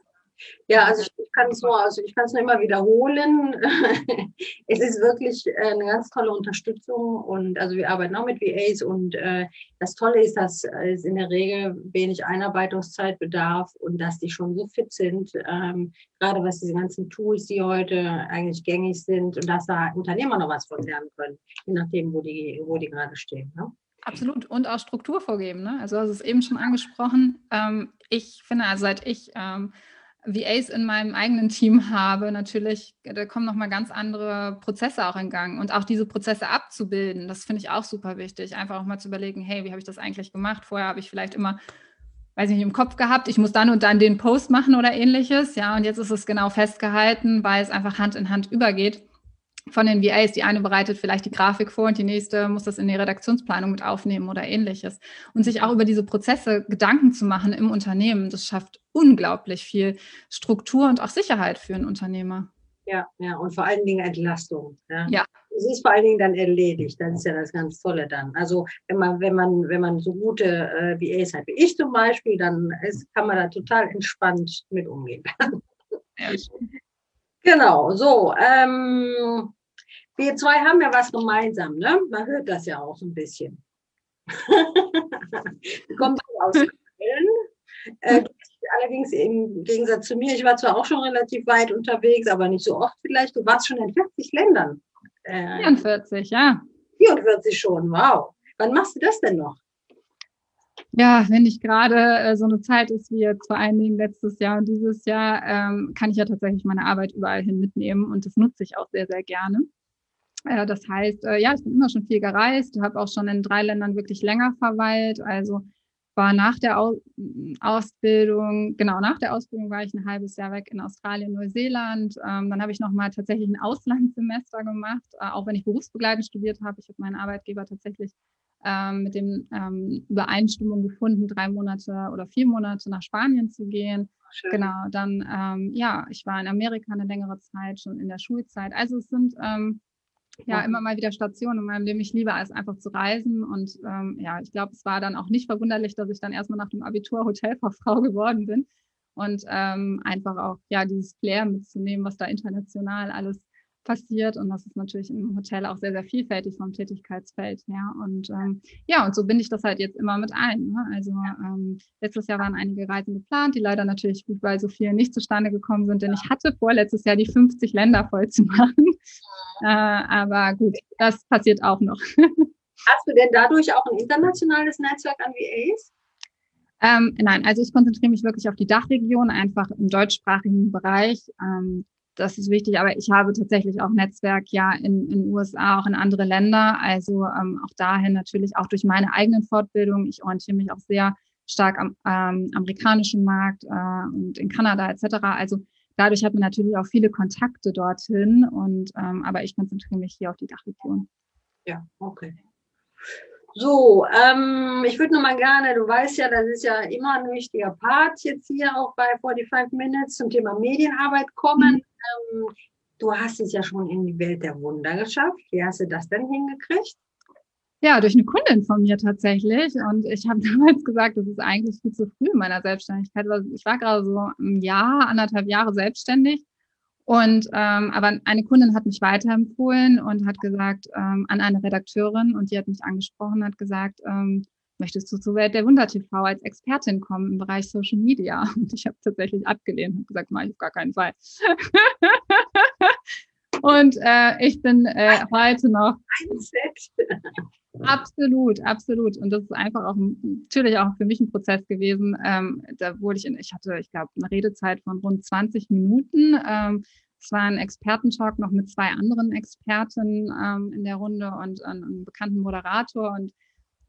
[SPEAKER 3] Ja, also ich, kann es nur, also ich kann es nur immer wiederholen. es ist wirklich äh, eine ganz tolle Unterstützung und also wir arbeiten auch mit VAs und äh, das Tolle ist, dass es in der Regel wenig Einarbeitungszeit bedarf und dass die schon so fit sind, ähm, gerade was diese ganzen Tools, die heute eigentlich gängig sind und dass da Unternehmer noch was von lernen können, je nachdem, wo die, wo die gerade stehen. Ne?
[SPEAKER 4] Absolut. Und auch Struktur vorgeben. Ne? Also, du hast es eben schon angesprochen. Ähm, ich finde, also seit ich ähm, VAs in meinem eigenen Team habe, natürlich, da kommen nochmal ganz andere Prozesse auch in Gang. Und auch diese Prozesse abzubilden, das finde ich auch super wichtig. Einfach auch mal zu überlegen, hey, wie habe ich das eigentlich gemacht? Vorher habe ich vielleicht immer, weiß ich nicht, im Kopf gehabt, ich muss dann und dann den Post machen oder ähnliches. Ja, und jetzt ist es genau festgehalten, weil es einfach Hand in Hand übergeht von den VAs. Die eine bereitet vielleicht die Grafik vor und die nächste muss das in die Redaktionsplanung mit aufnehmen oder ähnliches. Und sich auch über diese Prozesse Gedanken zu machen im Unternehmen, das schafft unglaublich viel Struktur und auch Sicherheit für einen Unternehmer.
[SPEAKER 3] Ja, ja, und vor allen Dingen Entlastung. Ja. ja. Es ist vor allen Dingen dann erledigt. Das ist ja das ganz Tolle dann. Also wenn man, wenn man, wenn man so gute äh, VAs hat wie ich zum Beispiel, dann ist, kann man da total entspannt mit umgehen. Ja, Genau, so. Ähm, wir zwei haben ja was gemeinsam, ne? Man hört das ja auch so ein bisschen. du kommst aus Köln. Äh, allerdings im Gegensatz zu mir, ich war zwar auch schon relativ weit unterwegs, aber nicht so oft vielleicht. Du warst schon in 40 Ländern.
[SPEAKER 4] Äh, 44, ja.
[SPEAKER 3] 44 schon, wow. Wann machst du das denn noch?
[SPEAKER 4] Ja, wenn nicht gerade äh, so eine Zeit ist wie jetzt vor allen Dingen letztes Jahr und dieses Jahr, ähm, kann ich ja tatsächlich meine Arbeit überall hin mitnehmen und das nutze ich auch sehr, sehr gerne. Äh, das heißt, äh, ja, ich bin immer schon viel gereist, habe auch schon in drei Ländern wirklich länger verweilt. Also war nach der Aus Ausbildung, genau nach der Ausbildung war ich ein halbes Jahr weg in Australien, Neuseeland. Ähm, dann habe ich nochmal tatsächlich ein Auslandssemester gemacht, äh, auch wenn ich berufsbegleitend studiert habe. Ich habe meinen Arbeitgeber tatsächlich ähm, mit dem ähm, Übereinstimmung gefunden, drei Monate oder vier Monate nach Spanien zu gehen. Schön. Genau, dann ähm, ja, ich war in Amerika eine längere Zeit, schon in der Schulzeit. Also es sind ähm, ja immer mal wieder Stationen in meinem Leben. Ich liebe es einfach zu reisen und ähm, ja, ich glaube, es war dann auch nicht verwunderlich, dass ich dann erstmal nach dem Abitur Hotelfachfrau geworden bin und ähm, einfach auch ja dieses Flair mitzunehmen, was da international alles passiert. Und das ist natürlich im Hotel auch sehr, sehr vielfältig vom Tätigkeitsfeld her. Und ähm, ja, und so binde ich das halt jetzt immer mit ein. Ne? Also ähm, letztes Jahr waren einige Reisen geplant, die leider natürlich gut bei so vielen nicht zustande gekommen sind, denn ich hatte vor, letztes Jahr die 50 Länder voll zu machen. Äh, aber gut, das passiert auch noch.
[SPEAKER 3] Hast du denn dadurch auch ein internationales Netzwerk an VAs?
[SPEAKER 4] Ähm, nein, also ich konzentriere mich wirklich auf die Dachregion, einfach im deutschsprachigen Bereich. Ähm, das ist wichtig, aber ich habe tatsächlich auch Netzwerk ja in den USA, auch in andere Länder. Also ähm, auch dahin natürlich auch durch meine eigenen Fortbildungen. Ich orientiere mich auch sehr stark am ähm, amerikanischen Markt äh, und in Kanada etc. Also dadurch hat man natürlich auch viele Kontakte dorthin. Und ähm, aber ich konzentriere mich hier auf die Dachregion.
[SPEAKER 3] Ja, okay. So, ähm, ich würde noch mal gerne, du weißt ja, das ist ja immer ein wichtiger Part jetzt hier auch bei 45 Minutes zum Thema Medienarbeit kommen. Mhm. Ähm, du hast es ja schon in die Welt der Wunder geschafft. Wie hast du das denn hingekriegt?
[SPEAKER 4] Ja, durch eine Kundin von mir tatsächlich. Und ich habe damals gesagt, das ist eigentlich viel zu früh in meiner Selbstständigkeit. Ich war gerade so ein Jahr, anderthalb Jahre selbstständig und ähm, aber eine Kundin hat mich weiterempfohlen und hat gesagt ähm, an eine Redakteurin und die hat mich angesprochen, hat gesagt, ähm, möchtest du zur Welt der Wunder TV als Expertin kommen im Bereich Social Media? Und ich habe tatsächlich abgelehnt und gesagt, ich auf gar keinen Fall. und äh, ich bin äh, heute noch Absolut, absolut. Und das ist einfach auch natürlich auch für mich ein Prozess gewesen. Ähm, da wurde ich in, ich hatte, ich glaube, eine Redezeit von rund 20 Minuten. Ähm, es war ein Expertentalk noch mit zwei anderen Experten ähm, in der Runde und einem bekannten Moderator. Und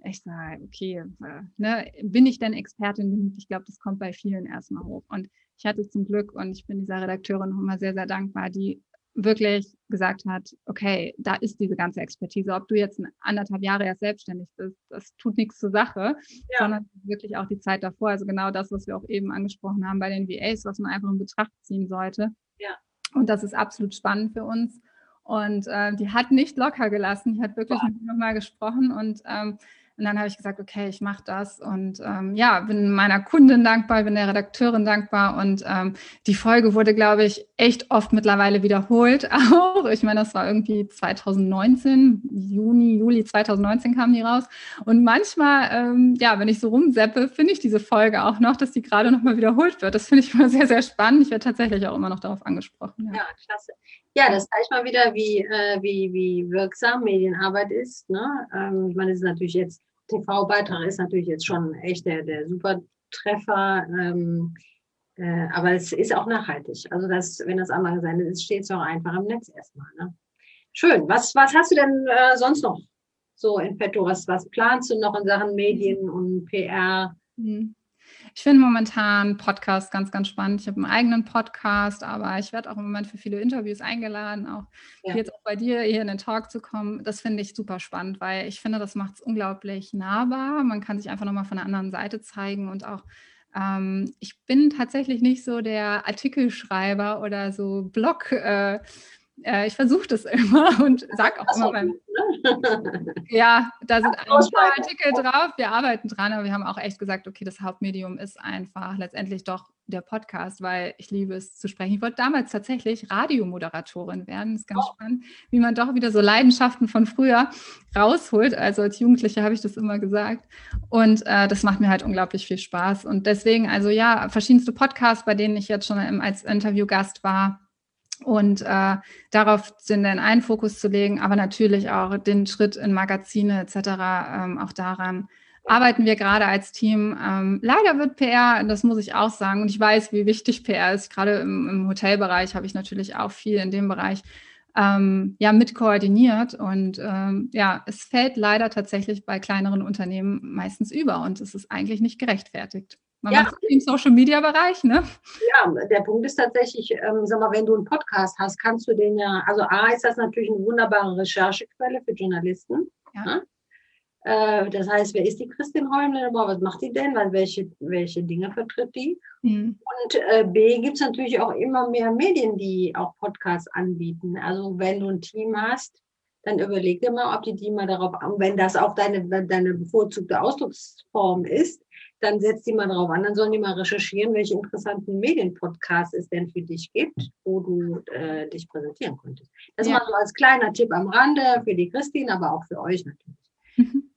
[SPEAKER 4] ich sage, okay, äh, ne, bin ich denn Expertin genug? Ich glaube, das kommt bei vielen erstmal hoch. Und ich hatte zum Glück und ich bin dieser Redakteurin nochmal sehr, sehr dankbar, die wirklich gesagt hat, okay, da ist diese ganze Expertise. Ob du jetzt anderthalb Jahre erst selbstständig bist, das tut nichts zur Sache, ja. sondern wirklich auch die Zeit davor. Also genau das, was wir auch eben angesprochen haben bei den VAs, was man einfach in Betracht ziehen sollte. Ja. Und das ist absolut spannend für uns. Und äh, die hat nicht locker gelassen. Die hat wirklich Boah. mit mir nochmal gesprochen und ähm, und dann habe ich gesagt, okay, ich mache das und ähm, ja, bin meiner Kundin dankbar, bin der Redakteurin dankbar und ähm, die Folge wurde, glaube ich, echt oft mittlerweile wiederholt auch. Ich meine, das war irgendwie 2019, Juni, Juli 2019 kam die raus und manchmal, ähm, ja, wenn ich so rumseppe, finde ich diese Folge auch noch, dass die gerade nochmal wiederholt wird. Das finde ich immer sehr, sehr spannend. Ich werde tatsächlich auch immer noch darauf angesprochen.
[SPEAKER 3] Ja, ja klasse. Ja, das zeigt mal wieder, wie, äh, wie, wie wirksam Medienarbeit ist. Ne? Ähm, ich meine, es ist natürlich jetzt, TV-Beitrag ist natürlich jetzt schon echt der, der super Treffer. Ähm, äh, aber es ist auch nachhaltig. Also das, wenn das einmal gesagt ist, steht es auch einfach im Netz erstmal. Ne? Schön. Was, was hast du denn äh, sonst noch so in petto? Was, was planst du noch in Sachen Medien und PR? Hm.
[SPEAKER 4] Ich finde momentan Podcast ganz, ganz spannend. Ich habe einen eigenen Podcast, aber ich werde auch im Moment für viele Interviews eingeladen, auch ja. jetzt auch bei dir hier in den Talk zu kommen. Das finde ich super spannend, weil ich finde, das macht es unglaublich nahbar. Man kann sich einfach nochmal von der anderen Seite zeigen und auch ähm, ich bin tatsächlich nicht so der Artikelschreiber oder so Blog. Äh, äh, ich versuche das immer und sage auch immer beim. Ne? ja, da sind ein paar Artikel drauf. Wir arbeiten dran, aber wir haben auch echt gesagt, okay, das Hauptmedium ist einfach letztendlich doch der Podcast, weil ich liebe es zu sprechen. Ich wollte damals tatsächlich Radiomoderatorin werden. Das ist ganz oh. spannend, wie man doch wieder so Leidenschaften von früher rausholt. Also als Jugendliche habe ich das immer gesagt. Und äh, das macht mir halt unglaublich viel Spaß. Und deswegen, also ja, verschiedenste Podcasts, bei denen ich jetzt schon als Interviewgast war und äh, darauf den einen Fokus zu legen, aber natürlich auch den Schritt in Magazine etc. Ähm, auch daran arbeiten wir gerade als Team. Ähm, leider wird PR, das muss ich auch sagen, und ich weiß, wie wichtig PR ist. Gerade im, im Hotelbereich habe ich natürlich auch viel in dem Bereich ähm, ja mit koordiniert und ähm, ja, es fällt leider tatsächlich bei kleineren Unternehmen meistens über und es ist eigentlich nicht gerechtfertigt. Man ja. macht im Social Media Bereich, ne?
[SPEAKER 3] Ja, der Punkt ist tatsächlich, ähm, sag mal, wenn du einen Podcast hast, kannst du den ja, also A ist das natürlich eine wunderbare Recherchequelle für Journalisten. Ja. Ne? Äh, das heißt, wer ist die Christin Holmle? Was macht die denn? Welche, welche Dinge vertritt die? Mhm. Und äh, B gibt es natürlich auch immer mehr Medien, die auch Podcasts anbieten. Also wenn du ein Team hast, dann überleg dir mal, ob die die mal darauf, wenn das auch deine, deine bevorzugte Ausdrucksform ist, dann setzt die mal drauf an, dann sollen die mal recherchieren, welche interessanten Medienpodcasts es denn für dich gibt, wo du äh, dich präsentieren könntest. Das ja. mal so als kleiner Tipp am Rande für die Christine, aber auch für euch natürlich. Mhm.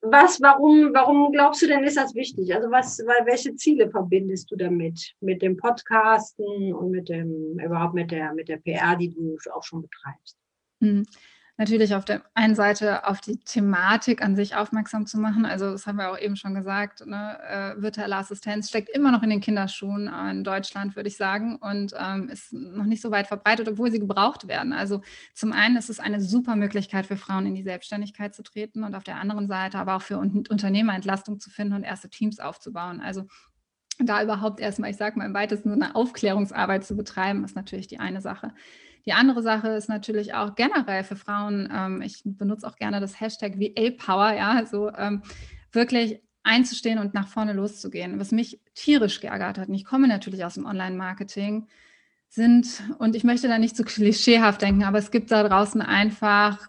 [SPEAKER 3] Was, warum, warum glaubst du denn, ist das wichtig? Also was, weil, welche Ziele verbindest du damit? Mit dem Podcasten und mit dem, überhaupt mit der, mit der PR, die du auch schon betreibst?
[SPEAKER 4] Mhm natürlich auf der einen Seite auf die Thematik an sich aufmerksam zu machen. Also das haben wir auch eben schon gesagt, ne? äh, virtuelle Assistenz steckt immer noch in den Kinderschuhen in Deutschland, würde ich sagen, und ähm, ist noch nicht so weit verbreitet, obwohl sie gebraucht werden. Also zum einen ist es eine super Möglichkeit für Frauen in die Selbstständigkeit zu treten und auf der anderen Seite aber auch für Unternehmer Entlastung zu finden und erste Teams aufzubauen. Also da überhaupt erstmal, ich sage mal im weitesten Sinne, Aufklärungsarbeit zu betreiben, ist natürlich die eine Sache. Die andere Sache ist natürlich auch generell für Frauen, ähm, ich benutze auch gerne das Hashtag VA-Power, ja, also ähm, wirklich einzustehen und nach vorne loszugehen. Was mich tierisch geärgert hat, und ich komme natürlich aus dem Online-Marketing, sind, und ich möchte da nicht so klischeehaft denken, aber es gibt da draußen einfach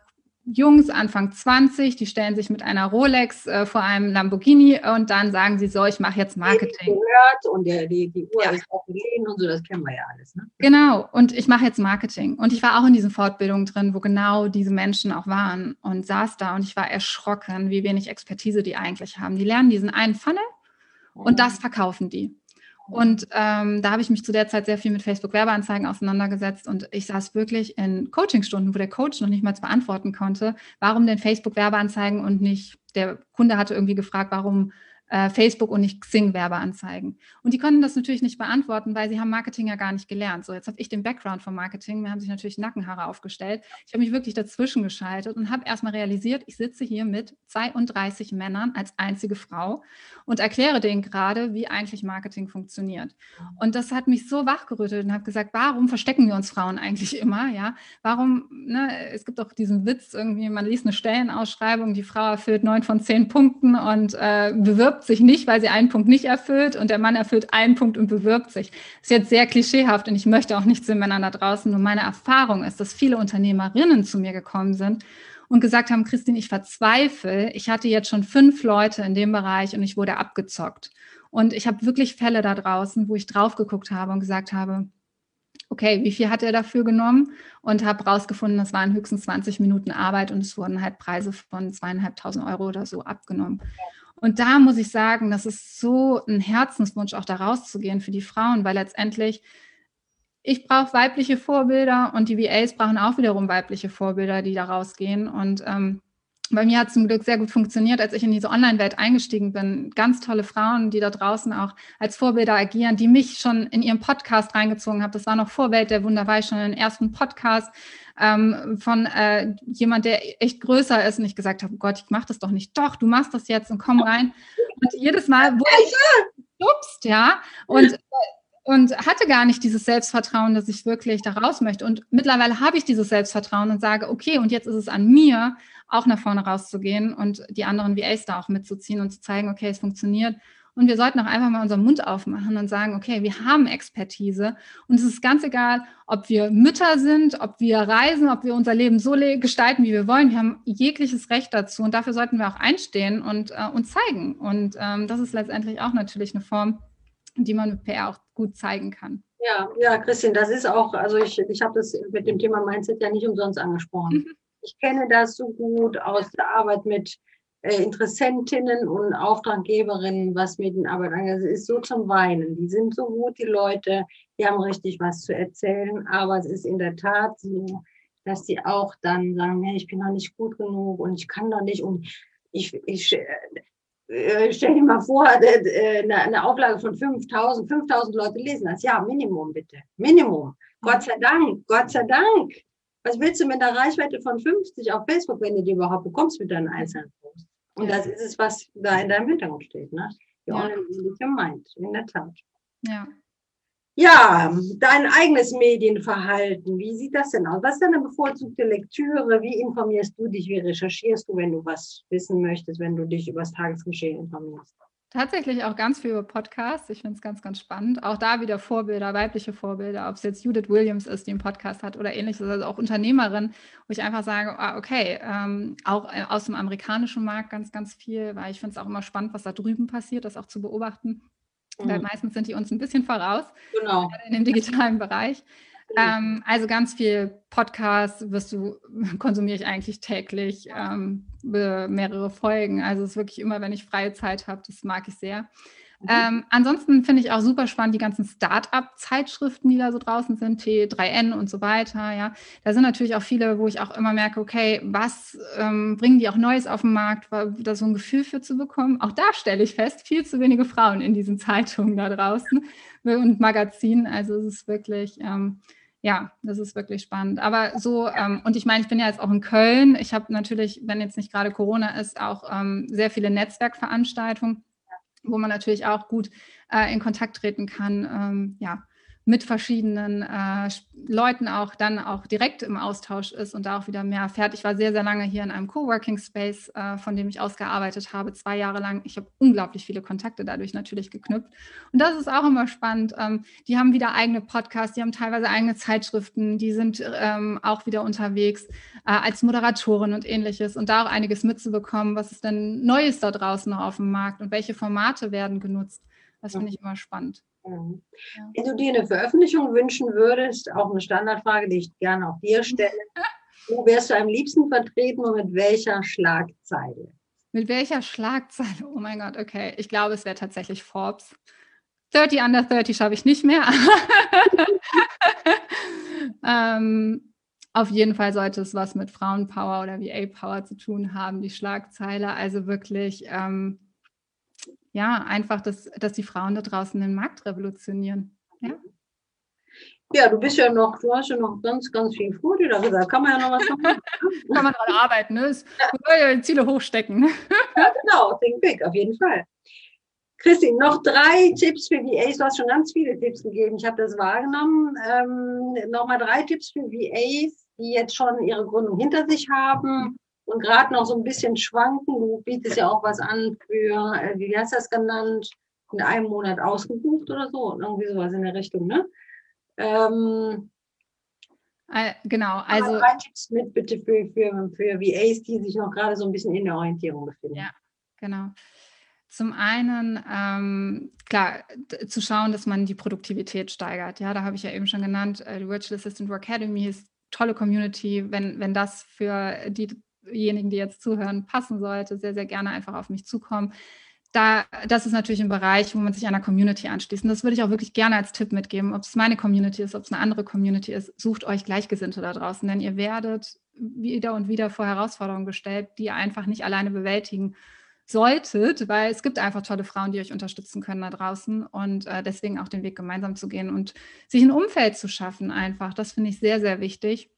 [SPEAKER 4] Jungs, Anfang 20, die stellen sich mit einer Rolex äh, vor einem Lamborghini und dann sagen sie so, ich mache jetzt Marketing.
[SPEAKER 3] Gehört und der, die, die Uhr ja. ist auch gelegen und so, das kennen wir ja alles. Ne?
[SPEAKER 4] Genau, und ich mache jetzt Marketing. Und ich war auch in diesen Fortbildungen drin, wo genau diese Menschen auch waren und saß da und ich war erschrocken, wie wenig Expertise die eigentlich haben. Die lernen diesen einen Funnel und das verkaufen die. Und ähm, da habe ich mich zu der Zeit sehr viel mit Facebook-Werbeanzeigen auseinandergesetzt und ich saß wirklich in Coachingstunden, wo der Coach noch nicht mal beantworten konnte, warum denn Facebook-Werbeanzeigen und nicht, der Kunde hatte irgendwie gefragt, warum äh, Facebook und nicht Xing-Werbeanzeigen. Und die konnten das natürlich nicht beantworten, weil sie haben Marketing ja gar nicht gelernt. So, jetzt habe ich den Background vom Marketing, mir haben sich natürlich Nackenhaare aufgestellt. Ich habe mich wirklich dazwischen geschaltet und habe erstmal realisiert, ich sitze hier mit 32 Männern als einzige Frau und erkläre denen gerade, wie eigentlich Marketing funktioniert. Und das hat mich so wachgerüttelt und habe gesagt, warum verstecken wir uns Frauen eigentlich immer? Ja, warum, ne, es gibt auch diesen Witz irgendwie, man liest eine Stellenausschreibung, die Frau erfüllt neun von zehn Punkten und äh, bewirbt bewirbt sich nicht, weil sie einen Punkt nicht erfüllt und der Mann erfüllt einen Punkt und bewirbt sich. Das ist jetzt sehr klischeehaft und ich möchte auch nicht zu den Männern da draußen. Nur meine Erfahrung ist, dass viele Unternehmerinnen zu mir gekommen sind und gesagt haben, Christine, ich verzweifle. Ich hatte jetzt schon fünf Leute in dem Bereich und ich wurde abgezockt. Und ich habe wirklich Fälle da draußen, wo ich drauf geguckt habe und gesagt habe, okay, wie viel hat er dafür genommen? Und habe rausgefunden, das waren höchstens 20 Minuten Arbeit und es wurden halt Preise von zweieinhalbtausend Euro oder so abgenommen. Und da muss ich sagen, das ist so ein Herzenswunsch, auch da rauszugehen für die Frauen, weil letztendlich ich brauche weibliche Vorbilder und die VAs brauchen auch wiederum weibliche Vorbilder, die da rausgehen. Und ähm, bei mir hat es zum Glück sehr gut funktioniert, als ich in diese Online-Welt eingestiegen bin. Ganz tolle Frauen, die da draußen auch als Vorbilder agieren, die mich schon in ihrem Podcast reingezogen haben. Das war noch vor Welt der Wunder, schon in den ersten Podcast ähm, von äh, jemand, der echt größer ist und ich gesagt habe, oh Gott, ich mach das doch nicht. Doch, du machst das jetzt und komm rein. Und jedes Mal wurde ich gestupst, ja. Und und hatte gar nicht dieses Selbstvertrauen, dass ich wirklich da raus möchte. Und mittlerweile habe ich dieses Selbstvertrauen und sage, okay, und jetzt ist es an mir, auch nach vorne rauszugehen und die anderen VAs da auch mitzuziehen und zu zeigen, okay, es funktioniert. Und wir sollten auch einfach mal unseren Mund aufmachen und sagen, okay, wir haben Expertise. Und es ist ganz egal, ob wir Mütter sind, ob wir reisen, ob wir unser Leben so gestalten, wie wir wollen. Wir haben jegliches Recht dazu. Und dafür sollten wir auch einstehen und äh, uns zeigen. Und ähm, das ist letztendlich auch natürlich eine Form, die man mit PR auch gut zeigen kann.
[SPEAKER 3] Ja, ja, Christine, das ist auch, also ich, ich habe das mit dem Thema Mindset ja nicht umsonst angesprochen. Mhm. Ich kenne das so gut aus der Arbeit mit Interessentinnen und Auftraggeberinnen, was Medienarbeit angeht. Es ist so zum Weinen. Die sind so gut, die Leute, die haben richtig was zu erzählen, aber es ist in der Tat so, dass sie auch dann sagen, nee, ich bin noch nicht gut genug und ich kann doch nicht und ich, ich äh, äh, stell dir mal vor, äh, äh, eine, eine Auflage von 5000, 5000 Leute lesen das. Ja, Minimum bitte. Minimum. Gott sei Dank, Gott sei Dank. Was willst du mit einer Reichweite von 50 auf Facebook, wenn du die überhaupt bekommst mit deinen einzelnen Posts? Und ja. das ist es, was da in deinem Hintergrund steht. Ne? Die ja. Online in der Tat.
[SPEAKER 4] Ja.
[SPEAKER 3] Ja, dein eigenes Medienverhalten, wie sieht das denn aus? Was ist deine bevorzugte Lektüre? Wie informierst du dich? Wie recherchierst du, wenn du was wissen möchtest, wenn du dich über das Tagesgeschehen informierst?
[SPEAKER 4] Tatsächlich auch ganz viel über Podcasts. Ich finde es ganz, ganz spannend. Auch da wieder Vorbilder, weibliche Vorbilder, ob es jetzt Judith Williams ist, die einen Podcast hat oder ähnliches, also auch Unternehmerin, wo ich einfach sage, ah, okay, ähm, auch äh, aus dem amerikanischen Markt ganz, ganz viel, weil ich finde es auch immer spannend, was da drüben passiert, das auch zu beobachten. Mhm. Weil meistens sind die uns ein bisschen voraus,
[SPEAKER 3] genau.
[SPEAKER 4] in dem digitalen Bereich. Ähm, also ganz viel Podcast wirst du, konsumiere ich eigentlich täglich, ähm, mehrere Folgen. Also es ist wirklich immer, wenn ich freie Zeit habe, das mag ich sehr. Mhm. Ähm, ansonsten finde ich auch super spannend die ganzen Start-up-Zeitschriften, die da so draußen sind, T3N und so weiter. Ja, da sind natürlich auch viele, wo ich auch immer merke, okay, was ähm, bringen die auch Neues auf den Markt, da so ein Gefühl für zu bekommen. Auch da stelle ich fest, viel zu wenige Frauen in diesen Zeitungen da draußen und Magazinen. Also es ist wirklich ähm, ja, das ist wirklich spannend. Aber so, ähm, und ich meine, ich bin ja jetzt auch in Köln. Ich habe natürlich, wenn jetzt nicht gerade Corona ist, auch ähm, sehr viele Netzwerkveranstaltungen. wo man natürlich auch gut äh, in Kontakt treten kann. Ähm, ja, mit verschiedenen äh, Leuten auch dann auch direkt im Austausch ist und da auch wieder mehr erfährt. Ich war sehr, sehr lange hier in einem Coworking Space, äh, von dem ich ausgearbeitet habe, zwei Jahre lang. Ich habe unglaublich viele Kontakte dadurch natürlich geknüpft. Und das ist auch immer spannend. Ähm, die haben wieder eigene Podcasts, die haben teilweise eigene Zeitschriften, die sind ähm, auch wieder unterwegs äh, als Moderatorin und ähnliches und da auch einiges mitzubekommen, was ist denn Neues da draußen noch auf dem Markt und welche Formate werden genutzt. Das finde ich immer spannend.
[SPEAKER 3] Mhm. Wenn du dir eine Veröffentlichung wünschen würdest, auch eine Standardfrage, die ich gerne auch dir stelle, wo wärst du am liebsten vertreten und mit welcher Schlagzeile?
[SPEAKER 4] Mit welcher Schlagzeile? Oh mein Gott, okay. Ich glaube, es wäre tatsächlich Forbes. 30 under 30 schaffe ich nicht mehr. ähm, auf jeden Fall sollte es was mit Frauenpower oder VA-Power zu tun haben, die Schlagzeile. Also wirklich ähm, ja, einfach, dass, dass die Frauen da draußen den Markt revolutionieren. Ja?
[SPEAKER 3] Ja, du bist ja noch, du hast ja noch ganz, ganz viel vor dir. Da kann man ja noch was machen.
[SPEAKER 4] kann man dran arbeiten, ne? Ja. Ziele hochstecken.
[SPEAKER 3] ja, genau, think big, auf jeden Fall. Christine, noch drei Tipps für VAs. Du hast schon ganz viele Tipps gegeben. Ich habe das wahrgenommen. Ähm, Nochmal drei Tipps für VAs, die jetzt schon ihre Gründung hinter sich haben und gerade noch so ein bisschen schwanken. Du bietest ja auch was an für, äh, wie hast du das genannt, in einem Monat ausgebucht oder so, irgendwie sowas in der Richtung, ne? Ähm,
[SPEAKER 4] äh, genau, also.
[SPEAKER 3] Drei Tipps mit bitte für, für, für VAs, die sich noch gerade so ein bisschen in der Orientierung befinden.
[SPEAKER 4] Ja, genau. Zum einen, ähm, klar, zu schauen, dass man die Produktivität steigert. Ja, da habe ich ja eben schon genannt, äh, die Virtual Assistant Work Academy ist tolle Community. Wenn, wenn das für die diejenigen, die jetzt zuhören, passen sollte, sehr, sehr gerne einfach auf mich zukommen. Da, das ist natürlich ein Bereich, wo man sich einer Community anschließt. Und das würde ich auch wirklich gerne als Tipp mitgeben, ob es meine Community ist, ob es eine andere Community ist. Sucht euch Gleichgesinnte da draußen, denn ihr werdet wieder und wieder vor Herausforderungen gestellt, die ihr einfach nicht alleine bewältigen solltet, weil es gibt einfach tolle Frauen, die euch unterstützen können da draußen und äh, deswegen auch den Weg gemeinsam zu gehen und sich ein Umfeld zu schaffen einfach. Das finde ich sehr, sehr wichtig.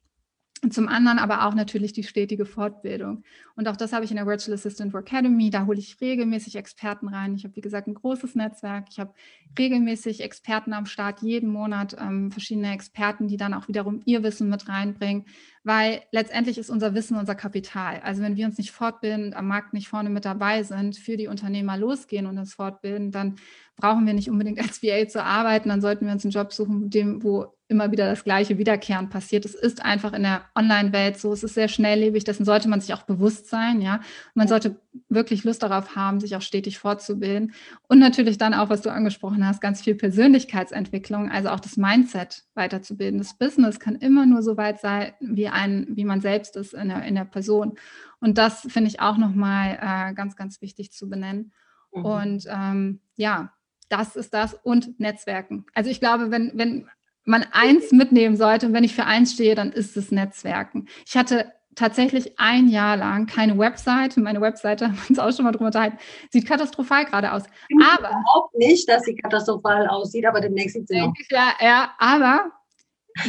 [SPEAKER 4] Und zum anderen aber auch natürlich die stetige Fortbildung. Und auch das habe ich in der Virtual Assistant Academy. Da hole ich regelmäßig Experten rein. Ich habe, wie gesagt, ein großes Netzwerk. Ich habe regelmäßig Experten am Start, jeden Monat ähm, verschiedene Experten, die dann auch wiederum ihr Wissen mit reinbringen. Weil letztendlich ist unser Wissen unser Kapital. Also wenn wir uns nicht fortbilden am Markt nicht vorne mit dabei sind, für die Unternehmer losgehen und uns fortbilden, dann brauchen wir nicht unbedingt als VA zu arbeiten. Dann sollten wir uns einen Job suchen, dem, wo immer wieder das gleiche Wiederkehren passiert. Es ist einfach in der Online-Welt so, es ist sehr schnelllebig, dessen sollte man sich auch bewusst sein, ja. Und man sollte wirklich Lust darauf haben, sich auch stetig fortzubilden. Und natürlich dann auch, was du angesprochen hast, ganz viel Persönlichkeitsentwicklung, also auch das Mindset weiterzubilden. Das Business kann immer nur so weit sein, wie ein, wie man selbst ist in der, in der Person. Und das finde ich auch nochmal äh, ganz, ganz wichtig zu benennen. Mhm. Und ähm, ja, das ist das und Netzwerken. Also ich glaube, wenn, wenn man eins mitnehmen sollte. Und wenn ich für eins stehe, dann ist es Netzwerken. Ich hatte tatsächlich ein Jahr lang keine Website. Meine Webseite, haben wir uns auch schon mal drüber unterhalten, sieht katastrophal gerade aus.
[SPEAKER 3] Aber überhaupt nicht, dass sie katastrophal aussieht, aber demnächst sieht sie noch.
[SPEAKER 4] Ja, ja, aber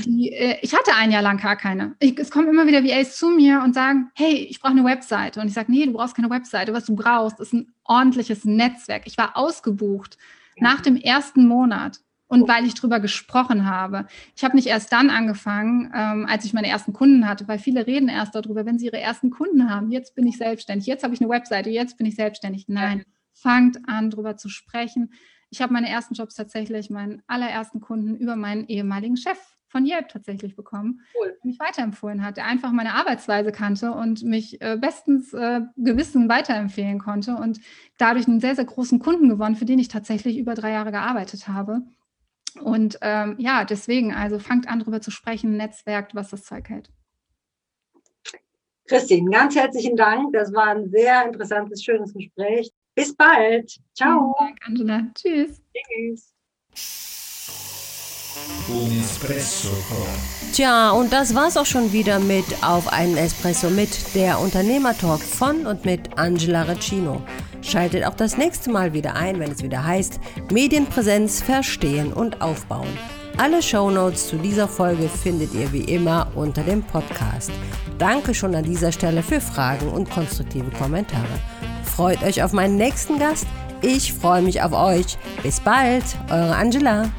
[SPEAKER 4] die, äh, ich hatte ein Jahr lang gar keine. Ich, es kommen immer wieder VAs zu mir und sagen, hey, ich brauche eine Webseite. Und ich sage, nee, du brauchst keine Webseite. Was du brauchst, ist ein ordentliches Netzwerk. Ich war ausgebucht ja. nach dem ersten Monat und weil ich drüber gesprochen habe. Ich habe nicht erst dann angefangen, ähm, als ich meine ersten Kunden hatte, weil viele reden erst darüber, wenn sie ihre ersten Kunden haben. Jetzt bin ich selbstständig, jetzt habe ich eine Webseite, jetzt bin ich selbstständig. Nein, ja. fangt an, darüber zu sprechen. Ich habe meine ersten Jobs tatsächlich, meinen allerersten Kunden über meinen ehemaligen Chef von Yelp tatsächlich bekommen, cool. der mich weiterempfohlen hat, der einfach meine Arbeitsweise kannte und mich äh, bestens äh, Gewissen weiterempfehlen konnte und dadurch einen sehr, sehr großen Kunden gewonnen, für den ich tatsächlich über drei Jahre gearbeitet habe. Und ähm, ja, deswegen, also fangt an, darüber zu sprechen, netzwerkt, was das Zeug hält.
[SPEAKER 3] Christine, ganz herzlichen Dank. Das war ein sehr interessantes, schönes Gespräch. Bis bald. Ciao.
[SPEAKER 4] Vielen Dank, Angela. Tschüss. Tschüss.
[SPEAKER 2] Tja, und das war's auch schon wieder mit Auf einen Espresso mit der Unternehmertalk von und mit Angela Recino. Schaltet auch das nächste Mal wieder ein, wenn es wieder heißt Medienpräsenz verstehen und aufbauen. Alle Shownotes zu dieser Folge findet ihr wie immer unter dem Podcast. Danke schon an dieser Stelle für Fragen und konstruktive Kommentare. Freut euch auf meinen nächsten Gast. Ich freue mich auf euch. Bis bald, eure Angela.